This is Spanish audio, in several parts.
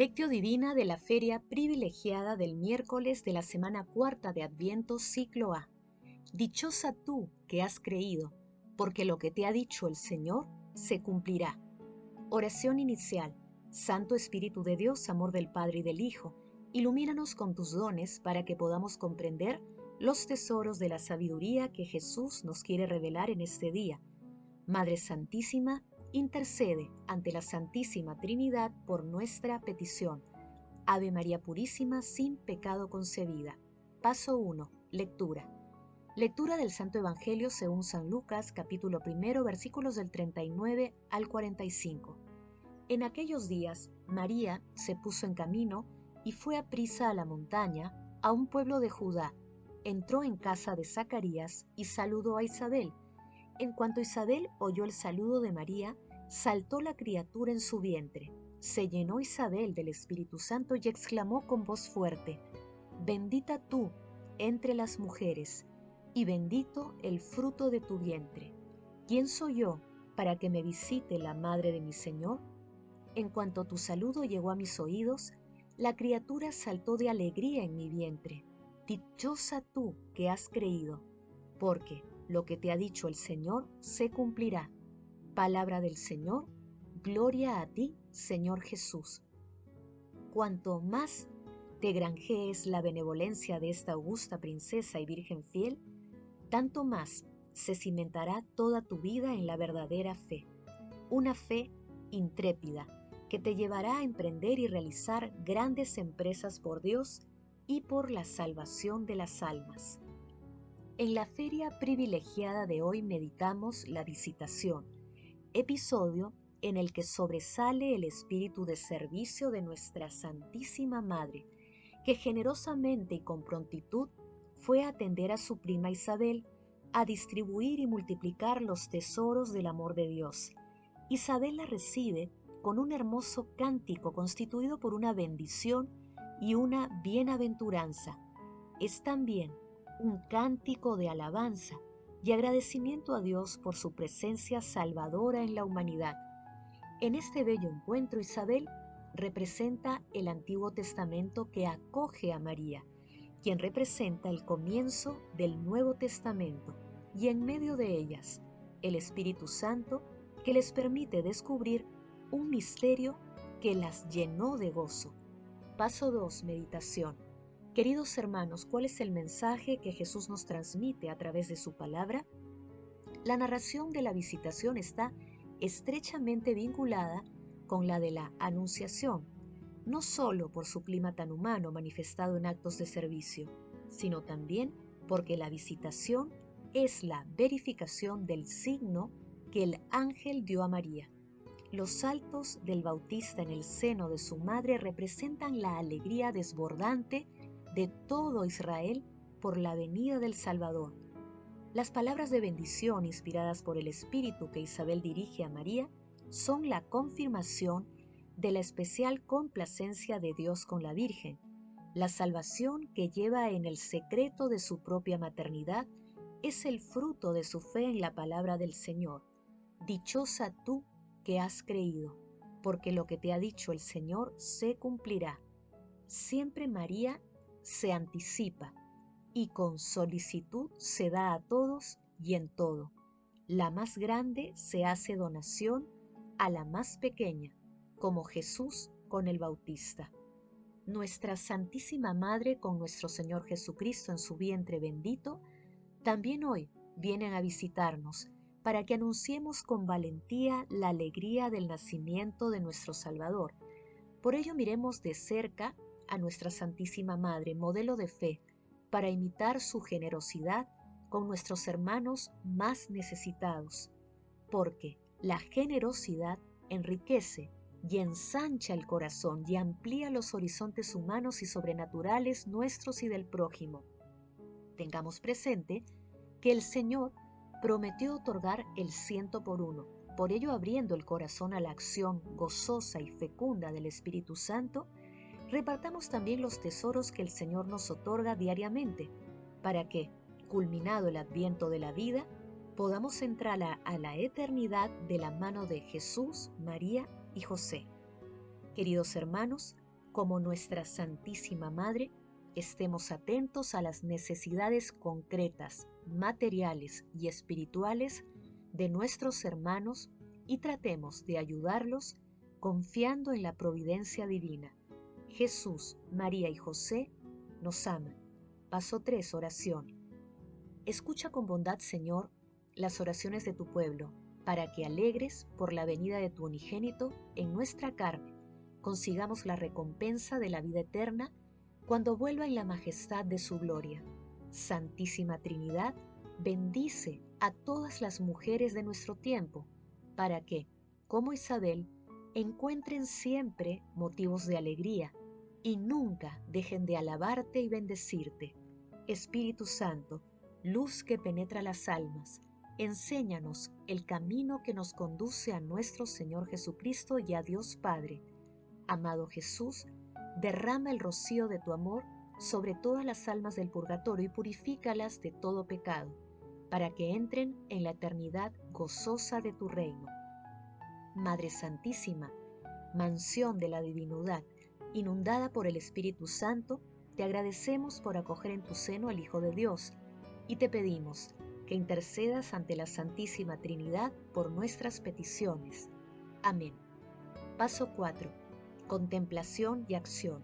Lectio Divina de la Feria Privilegiada del miércoles de la semana cuarta de Adviento, ciclo A. Dichosa tú que has creído, porque lo que te ha dicho el Señor se cumplirá. Oración inicial. Santo Espíritu de Dios, amor del Padre y del Hijo, ilumínanos con tus dones para que podamos comprender los tesoros de la sabiduría que Jesús nos quiere revelar en este día. Madre Santísima, intercede ante la Santísima Trinidad por nuestra petición. Ave María Purísima, sin pecado concebida. Paso 1. Lectura. Lectura del Santo Evangelio según San Lucas, capítulo primero, versículos del 39 al 45. En aquellos días, María se puso en camino y fue a prisa a la montaña, a un pueblo de Judá. Entró en casa de Zacarías y saludó a Isabel. En cuanto Isabel oyó el saludo de María, saltó la criatura en su vientre. Se llenó Isabel del Espíritu Santo y exclamó con voz fuerte, Bendita tú entre las mujeres, y bendito el fruto de tu vientre. ¿Quién soy yo para que me visite la madre de mi Señor? En cuanto tu saludo llegó a mis oídos, la criatura saltó de alegría en mi vientre. Dichosa tú que has creído, porque lo que te ha dicho el Señor se cumplirá. Palabra del Señor, gloria a ti, Señor Jesús. Cuanto más te granjees la benevolencia de esta augusta princesa y virgen fiel, tanto más se cimentará toda tu vida en la verdadera fe, una fe intrépida que te llevará a emprender y realizar grandes empresas por Dios y por la salvación de las almas. En la feria privilegiada de hoy meditamos la visitación, episodio en el que sobresale el espíritu de servicio de nuestra Santísima Madre, que generosamente y con prontitud fue a atender a su prima Isabel, a distribuir y multiplicar los tesoros del amor de Dios. Isabel la recibe con un hermoso cántico constituido por una bendición y una bienaventuranza. Es también un cántico de alabanza y agradecimiento a Dios por su presencia salvadora en la humanidad. En este bello encuentro, Isabel representa el Antiguo Testamento que acoge a María, quien representa el comienzo del Nuevo Testamento, y en medio de ellas, el Espíritu Santo que les permite descubrir un misterio que las llenó de gozo. Paso 2. Meditación. Queridos hermanos, ¿cuál es el mensaje que Jesús nos transmite a través de su palabra? La narración de la visitación está estrechamente vinculada con la de la anunciación, no solo por su clima tan humano manifestado en actos de servicio, sino también porque la visitación es la verificación del signo que el ángel dio a María. Los saltos del Bautista en el seno de su madre representan la alegría desbordante de todo Israel por la venida del Salvador. Las palabras de bendición inspiradas por el Espíritu que Isabel dirige a María son la confirmación de la especial complacencia de Dios con la Virgen, la salvación que lleva en el secreto de su propia maternidad es el fruto de su fe en la palabra del Señor. Dichosa tú que has creído, porque lo que te ha dicho el Señor se cumplirá. Siempre María se anticipa y con solicitud se da a todos y en todo. La más grande se hace donación a la más pequeña, como Jesús con el Bautista. Nuestra Santísima Madre con nuestro Señor Jesucristo en su vientre bendito, también hoy vienen a visitarnos para que anunciemos con valentía la alegría del nacimiento de nuestro Salvador. Por ello miremos de cerca a nuestra Santísima Madre, modelo de fe, para imitar su generosidad con nuestros hermanos más necesitados, porque la generosidad enriquece y ensancha el corazón y amplía los horizontes humanos y sobrenaturales nuestros y del prójimo. Tengamos presente que el Señor prometió otorgar el ciento por uno, por ello abriendo el corazón a la acción gozosa y fecunda del Espíritu Santo, repartamos también los tesoros que el Señor nos otorga diariamente, para que, culminado el adviento de la vida, podamos entrar a, la eternidad de la mano de Jesús, María y José. Queridos hermanos, como nuestra Santísima Madre, estemos atentos a las necesidades concretas, materiales y espirituales de nuestros hermanos y tratemos de ayudarlos confiando en la providencia divina. Jesús, María y José nos aman. Paso 3. Oración. Escucha con bondad, Señor, las oraciones de tu pueblo, para que alegres por la venida de tu unigénito en nuestra carne, consigamos la recompensa de la vida eterna cuando vuelva en la majestad de su gloria. Santísima Trinidad, bendice a todas las mujeres de nuestro tiempo, para que, como Isabel, encuentren siempre motivos de alegría y nunca dejen de alabarte y bendecirte. Espíritu Santo, luz que penetra las almas, enséñanos el camino que nos conduce a nuestro Señor Jesucristo y a Dios Padre. Amado Jesús, derrama el rocío de tu amor sobre todas las almas del purgatorio y purifícalas de todo pecado, para que entren en la eternidad gozosa de tu reino. Madre Santísima, mansión de la divinidad, inundada por el Espíritu Santo, te agradecemos por acoger en tu seno al Hijo de Dios y te pedimos que intercedas ante la Santísima Trinidad por nuestras peticiones. Amén. Paso 4. Contemplación y acción.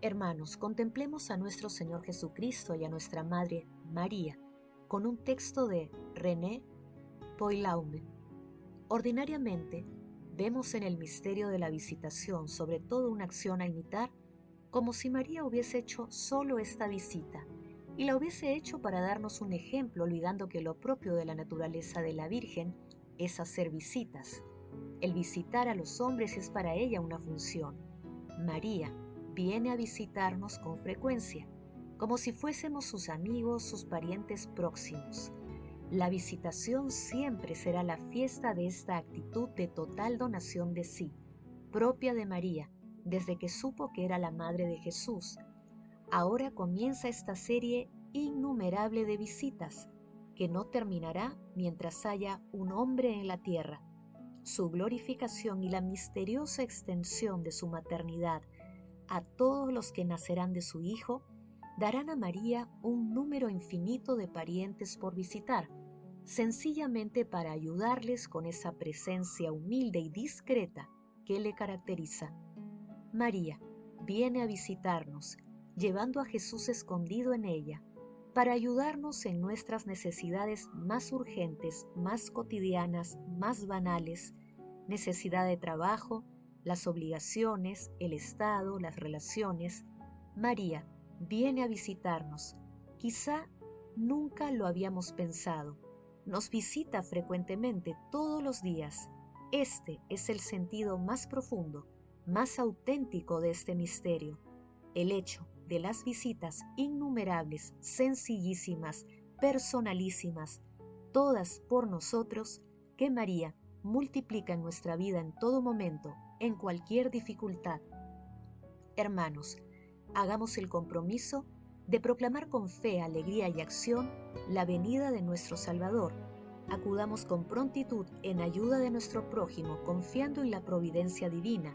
Hermanos, contemplemos a nuestro Señor Jesucristo y a nuestra Madre María con un texto de René Poilaume. Ordinariamente, vemos en el misterio de la visitación sobre todo una acción a imitar como si María hubiese hecho solo esta visita y la hubiese hecho para darnos un ejemplo olvidando que lo propio de la naturaleza de la Virgen es hacer visitas. El visitar a los hombres es para ella una función. María viene a visitarnos con frecuencia, como si fuésemos sus amigos, sus parientes próximos. La visitación siempre será la fiesta de esta actitud de total donación de sí, propia de María, desde que supo que era la madre de Jesús. Ahora comienza esta serie innumerable de visitas, que no terminará mientras haya un hombre en la tierra. Su glorificación y la misteriosa extensión de su maternidad a todos los que nacerán de su Hijo darán a María un número infinito de parientes por visitar, sencillamente para ayudarles con esa presencia humilde y discreta que le caracteriza. María viene a visitarnos, llevando a Jesús escondido en ella, para ayudarnos en nuestras necesidades más urgentes, más cotidianas, más banales, necesidad de trabajo, las obligaciones, el Estado, las relaciones. María viene a visitarnos. Quizá nunca lo habíamos pensado, nos visita frecuentemente todos los días. Este es el sentido más profundo, más auténtico de este misterio, el hecho de las visitas innumerables, sencillísimas, personalísimas, todas por nosotros, que María multiplica en nuestra vida en todo momento, en cualquier dificultad. Hermanos, hagamos el compromiso de proclamar con fe, alegría y acción la venida de nuestro Salvador. Acudamos con prontitud en ayuda de nuestro prójimo, confiando en la providencia divina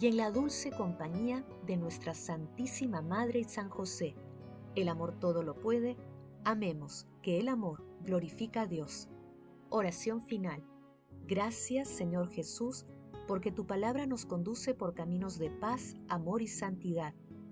y en la dulce compañía de nuestra Santísima Madre y San José. El amor todo lo puede. Amemos, que el amor glorifica a Dios. Oración final. Gracias, Señor Jesús, porque tu palabra nos conduce por caminos de paz, amor y santidad